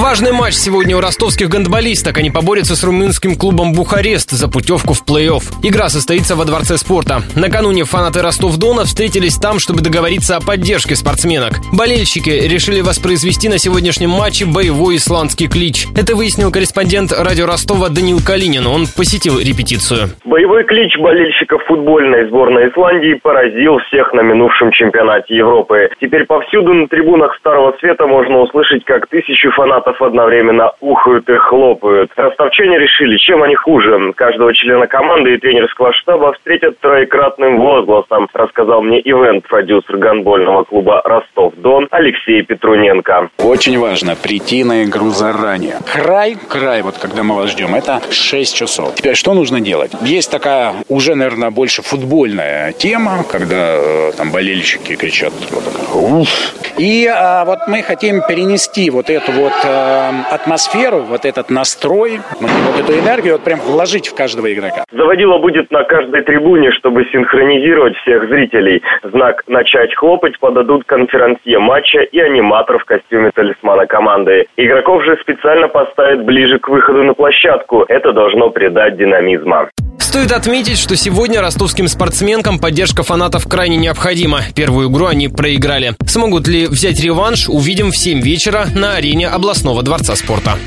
Важный матч сегодня у ростовских гандболисток. Они поборются с румынским клубом «Бухарест» за путевку в плей-офф. Игра состоится во Дворце спорта. Накануне фанаты Ростов-Дона встретились там, чтобы договориться о поддержке спортсменок. Болельщики решили воспроизвести на сегодняшнем матче боевой исландский клич. Это выяснил корреспондент радио Ростова Данил Калинин. Он посетил репетицию. Боевой клич болельщиков футбольной сборной Исландии поразил всех на минувшем чемпионате Европы. Теперь повсюду на трибунах Старого Света можно услышать, как тысячи фанатов фанатов одновременно ухают и хлопают. Ростовчане решили, чем они хуже. Каждого члена команды и тренерского штаба встретят троекратным возгласом, рассказал мне ивент-продюсер гандбольного клуба «Ростов-Дон» Алексей Петруненко. Очень важно прийти на игру заранее. Край, край, вот когда мы вас ждем, это 6 часов. Теперь что нужно делать? Есть такая уже, наверное, больше футбольная тема, когда э, там болельщики кричат вот, Уф. И а, вот мы хотим перенести вот эту вот э, атмосферу, вот этот настрой, вот эту энергию вот прям вложить в каждого игрока. Заводила будет на каждой трибуне, чтобы синхронизировать всех зрителей. Знак «Начать хлопать» подадут конферансье матча и аниматор в костюме талисмана команды. Игроков же специально поставят ближе к выходу на площадку. Это должно придать динамизма. Стоит отметить, что сегодня ростовским спортсменкам поддержка фанатов крайне необходима. Первую игру они проиграли. Смогут ли взять реванш, увидим в 7 вечера на арене областного дворца спорта.